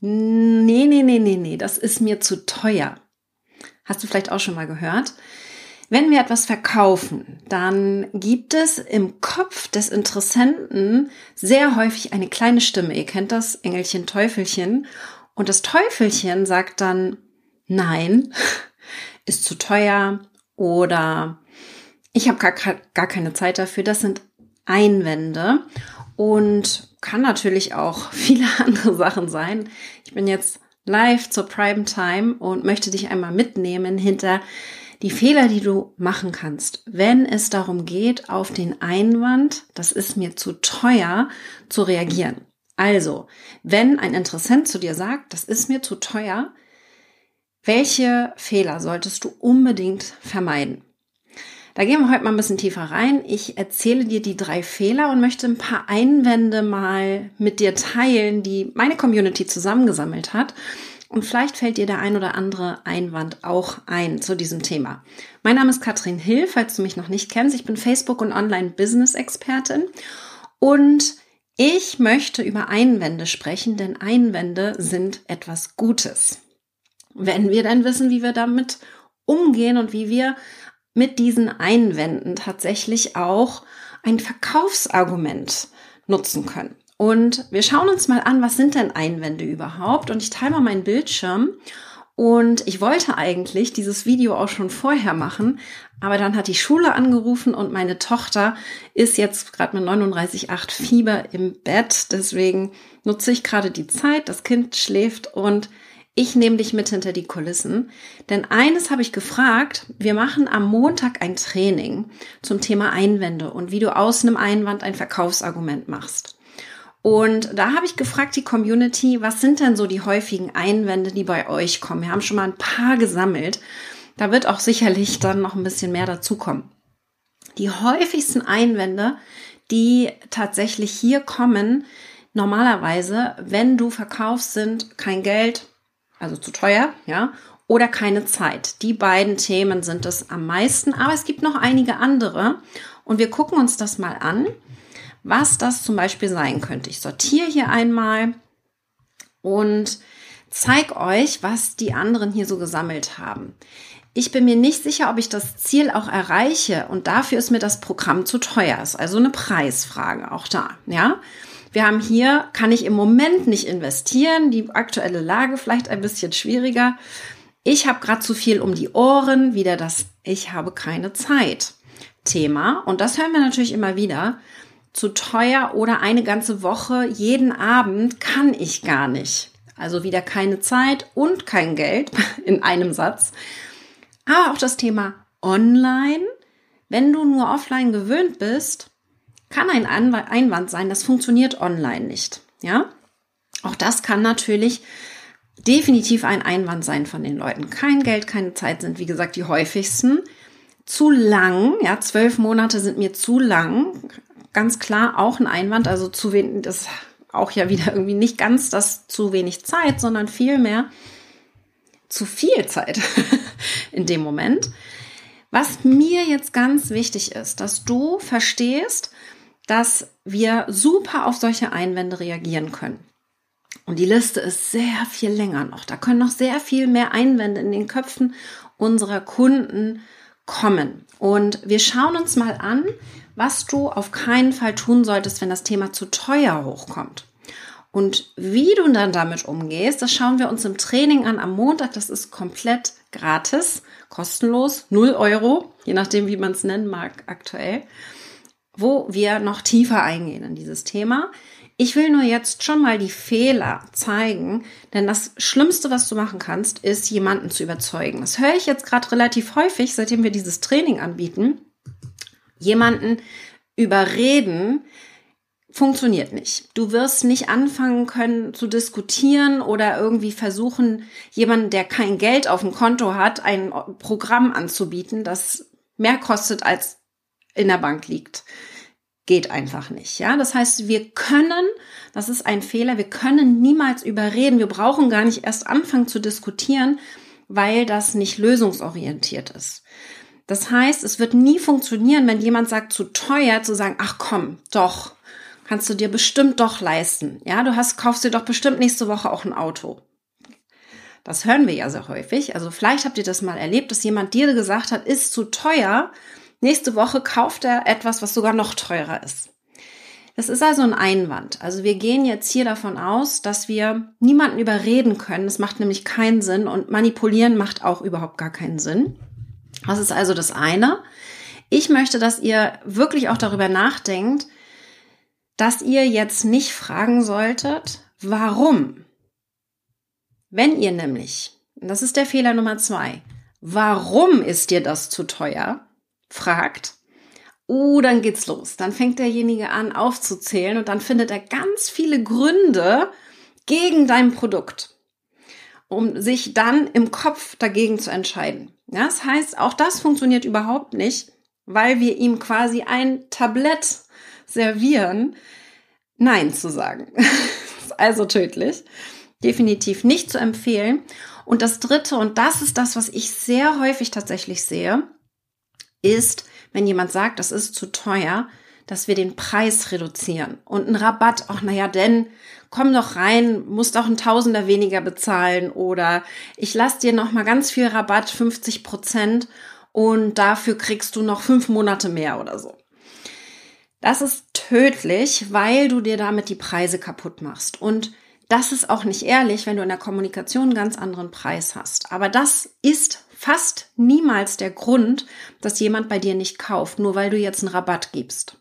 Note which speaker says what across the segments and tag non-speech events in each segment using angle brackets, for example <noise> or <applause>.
Speaker 1: nee, nee, nee, nee, nee, das ist mir zu teuer. Hast du vielleicht auch schon mal gehört? Wenn wir etwas verkaufen, dann gibt es im Kopf des Interessenten sehr häufig eine kleine Stimme. Ihr kennt das Engelchen, Teufelchen. Und das Teufelchen sagt dann, nein, <laughs> ist zu teuer oder ich habe gar, gar keine Zeit dafür. Das sind Einwände und kann natürlich auch <laughs> viele andere Sachen sein. Ich bin jetzt live zur Prime Time und möchte dich einmal mitnehmen hinter die Fehler, die du machen kannst, wenn es darum geht, auf den Einwand, das ist mir zu teuer, zu reagieren. Also, wenn ein Interessent zu dir sagt, das ist mir zu teuer, welche Fehler solltest du unbedingt vermeiden? Da gehen wir heute mal ein bisschen tiefer rein. Ich erzähle dir die drei Fehler und möchte ein paar Einwände mal mit dir teilen, die meine Community zusammengesammelt hat und vielleicht fällt dir der ein oder andere Einwand auch ein zu diesem Thema. Mein Name ist Katrin Hill, falls du mich noch nicht kennst. Ich bin Facebook- und Online-Business-Expertin und ich möchte über Einwände sprechen, denn Einwände sind etwas Gutes. Wenn wir dann wissen, wie wir damit umgehen und wie wir mit diesen Einwänden tatsächlich auch ein Verkaufsargument nutzen können. Und wir schauen uns mal an, was sind denn Einwände überhaupt? Und ich teile mal meinen Bildschirm. Und ich wollte eigentlich dieses Video auch schon vorher machen, aber dann hat die Schule angerufen und meine Tochter ist jetzt gerade mit 39,8 Fieber im Bett. Deswegen nutze ich gerade die Zeit. Das Kind schläft und ich nehme dich mit hinter die Kulissen. Denn eines habe ich gefragt. Wir machen am Montag ein Training zum Thema Einwände und wie du aus einem Einwand ein Verkaufsargument machst. Und da habe ich gefragt, die Community, was sind denn so die häufigen Einwände, die bei euch kommen? Wir haben schon mal ein paar gesammelt. Da wird auch sicherlich dann noch ein bisschen mehr dazukommen. Die häufigsten Einwände, die tatsächlich hier kommen, normalerweise, wenn du verkaufst, sind kein Geld, also zu teuer, ja, oder keine Zeit. Die beiden Themen sind es am meisten, aber es gibt noch einige andere und wir gucken uns das mal an was das zum Beispiel sein könnte. Ich sortiere hier einmal und zeige euch, was die anderen hier so gesammelt haben. Ich bin mir nicht sicher, ob ich das Ziel auch erreiche und dafür ist mir das Programm zu teuer. Ist also eine Preisfrage auch da, ja? Wir haben hier, kann ich im Moment nicht investieren, die aktuelle Lage vielleicht ein bisschen schwieriger. Ich habe gerade zu viel um die Ohren, wieder das Ich habe keine Zeit Thema. Und das hören wir natürlich immer wieder zu teuer oder eine ganze Woche jeden Abend kann ich gar nicht. Also wieder keine Zeit und kein Geld <laughs> in einem Satz. Aber auch das Thema Online. Wenn du nur offline gewöhnt bist, kann ein Einwand sein, das funktioniert online nicht. Ja? Auch das kann natürlich definitiv ein Einwand sein von den Leuten. Kein Geld, keine Zeit sind, wie gesagt, die häufigsten. Zu lang, ja, zwölf Monate sind mir zu lang, ganz klar auch ein Einwand, also zu wenig, das auch ja wieder irgendwie nicht ganz das zu wenig Zeit, sondern vielmehr zu viel Zeit <laughs> in dem Moment. Was mir jetzt ganz wichtig ist, dass du verstehst, dass wir super auf solche Einwände reagieren können. Und die Liste ist sehr viel länger noch. Da können noch sehr viel mehr Einwände in den Köpfen unserer Kunden kommen. Und wir schauen uns mal an, was du auf keinen Fall tun solltest, wenn das Thema zu teuer hochkommt. Und wie du dann damit umgehst, das schauen wir uns im Training an am Montag. Das ist komplett gratis, kostenlos, 0 Euro, je nachdem, wie man es nennen mag aktuell, wo wir noch tiefer eingehen in dieses Thema. Ich will nur jetzt schon mal die Fehler zeigen, denn das Schlimmste, was du machen kannst, ist, jemanden zu überzeugen. Das höre ich jetzt gerade relativ häufig, seitdem wir dieses Training anbieten jemanden überreden, funktioniert nicht. Du wirst nicht anfangen können zu diskutieren oder irgendwie versuchen, jemanden, der kein Geld auf dem Konto hat, ein Programm anzubieten, das mehr kostet als in der Bank liegt. Geht einfach nicht. Ja, das heißt, wir können, das ist ein Fehler, wir können niemals überreden. Wir brauchen gar nicht erst anfangen zu diskutieren, weil das nicht lösungsorientiert ist. Das heißt, es wird nie funktionieren, wenn jemand sagt, zu teuer, zu sagen, ach komm, doch, kannst du dir bestimmt doch leisten. Ja, du hast, kaufst dir doch bestimmt nächste Woche auch ein Auto. Das hören wir ja sehr häufig. Also vielleicht habt ihr das mal erlebt, dass jemand dir gesagt hat, ist zu teuer. Nächste Woche kauft er etwas, was sogar noch teurer ist. Das ist also ein Einwand. Also wir gehen jetzt hier davon aus, dass wir niemanden überreden können. Das macht nämlich keinen Sinn und manipulieren macht auch überhaupt gar keinen Sinn. Das ist also das eine. Ich möchte, dass ihr wirklich auch darüber nachdenkt, dass ihr jetzt nicht fragen solltet, warum. Wenn ihr nämlich, das ist der Fehler Nummer zwei, warum ist dir das zu teuer, fragt, uh, dann geht's los. Dann fängt derjenige an aufzuzählen und dann findet er ganz viele Gründe gegen dein Produkt, um sich dann im Kopf dagegen zu entscheiden. Das heißt, auch das funktioniert überhaupt nicht, weil wir ihm quasi ein Tablett servieren, Nein zu sagen. <laughs> also tödlich. Definitiv nicht zu empfehlen. Und das Dritte, und das ist das, was ich sehr häufig tatsächlich sehe, ist, wenn jemand sagt, das ist zu teuer, dass wir den Preis reduzieren und einen Rabatt, ach naja, denn komm doch rein, musst auch ein Tausender weniger bezahlen oder ich lass dir noch mal ganz viel Rabatt, 50 Prozent und dafür kriegst du noch fünf Monate mehr oder so. Das ist tödlich, weil du dir damit die Preise kaputt machst und das ist auch nicht ehrlich, wenn du in der Kommunikation einen ganz anderen Preis hast. Aber das ist fast niemals der Grund, dass jemand bei dir nicht kauft, nur weil du jetzt einen Rabatt gibst.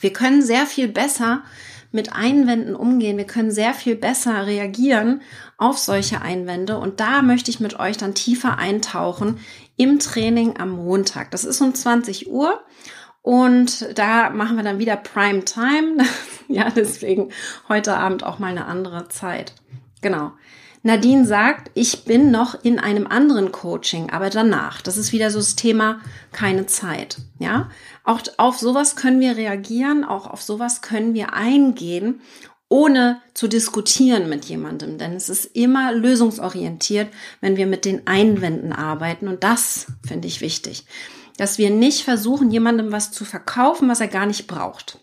Speaker 1: Wir können sehr viel besser mit Einwänden umgehen. Wir können sehr viel besser reagieren auf solche Einwände. Und da möchte ich mit euch dann tiefer eintauchen im Training am Montag. Das ist um 20 Uhr. Und da machen wir dann wieder Prime Time. <laughs> ja, deswegen heute Abend auch mal eine andere Zeit. Genau. Nadine sagt, ich bin noch in einem anderen Coaching, aber danach. Das ist wieder so das Thema keine Zeit. Ja, auch auf sowas können wir reagieren, auch auf sowas können wir eingehen, ohne zu diskutieren mit jemandem, denn es ist immer lösungsorientiert, wenn wir mit den Einwänden arbeiten und das finde ich wichtig, dass wir nicht versuchen, jemandem was zu verkaufen, was er gar nicht braucht.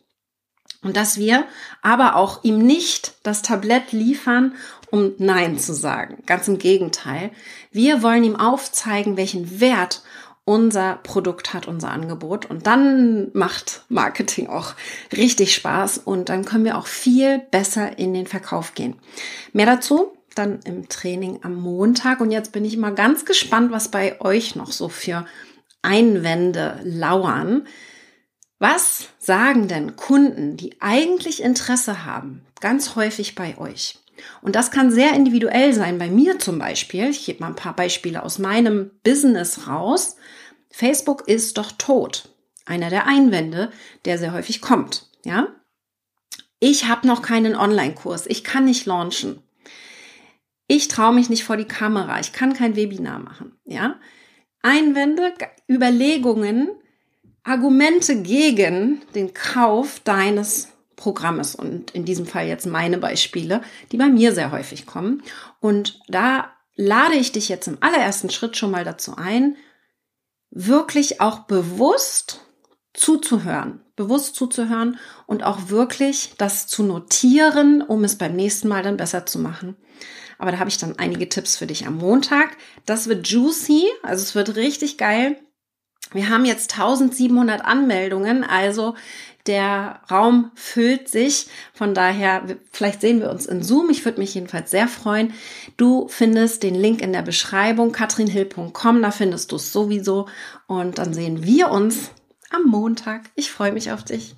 Speaker 1: Und dass wir aber auch ihm nicht das Tablett liefern, um Nein zu sagen. Ganz im Gegenteil. Wir wollen ihm aufzeigen, welchen Wert unser Produkt hat, unser Angebot. Und dann macht Marketing auch richtig Spaß und dann können wir auch viel besser in den Verkauf gehen. Mehr dazu dann im Training am Montag. Und jetzt bin ich mal ganz gespannt, was bei euch noch so für Einwände lauern. Was sagen denn Kunden, die eigentlich Interesse haben, ganz häufig bei euch? Und das kann sehr individuell sein. Bei mir zum Beispiel, ich gebe mal ein paar Beispiele aus meinem Business raus. Facebook ist doch tot. Einer der Einwände, der sehr häufig kommt. Ja? Ich habe noch keinen Online-Kurs. Ich kann nicht launchen. Ich traue mich nicht vor die Kamera. Ich kann kein Webinar machen. Ja? Einwände, Überlegungen, Argumente gegen den Kauf deines Programmes und in diesem Fall jetzt meine Beispiele, die bei mir sehr häufig kommen. Und da lade ich dich jetzt im allerersten Schritt schon mal dazu ein, wirklich auch bewusst zuzuhören, bewusst zuzuhören und auch wirklich das zu notieren, um es beim nächsten Mal dann besser zu machen. Aber da habe ich dann einige Tipps für dich am Montag. Das wird juicy, also es wird richtig geil. Wir haben jetzt 1700 Anmeldungen, also der Raum füllt sich. Von daher, vielleicht sehen wir uns in Zoom. Ich würde mich jedenfalls sehr freuen. Du findest den Link in der Beschreibung, katrinhill.com, da findest du es sowieso. Und dann sehen wir uns am Montag. Ich freue mich auf dich.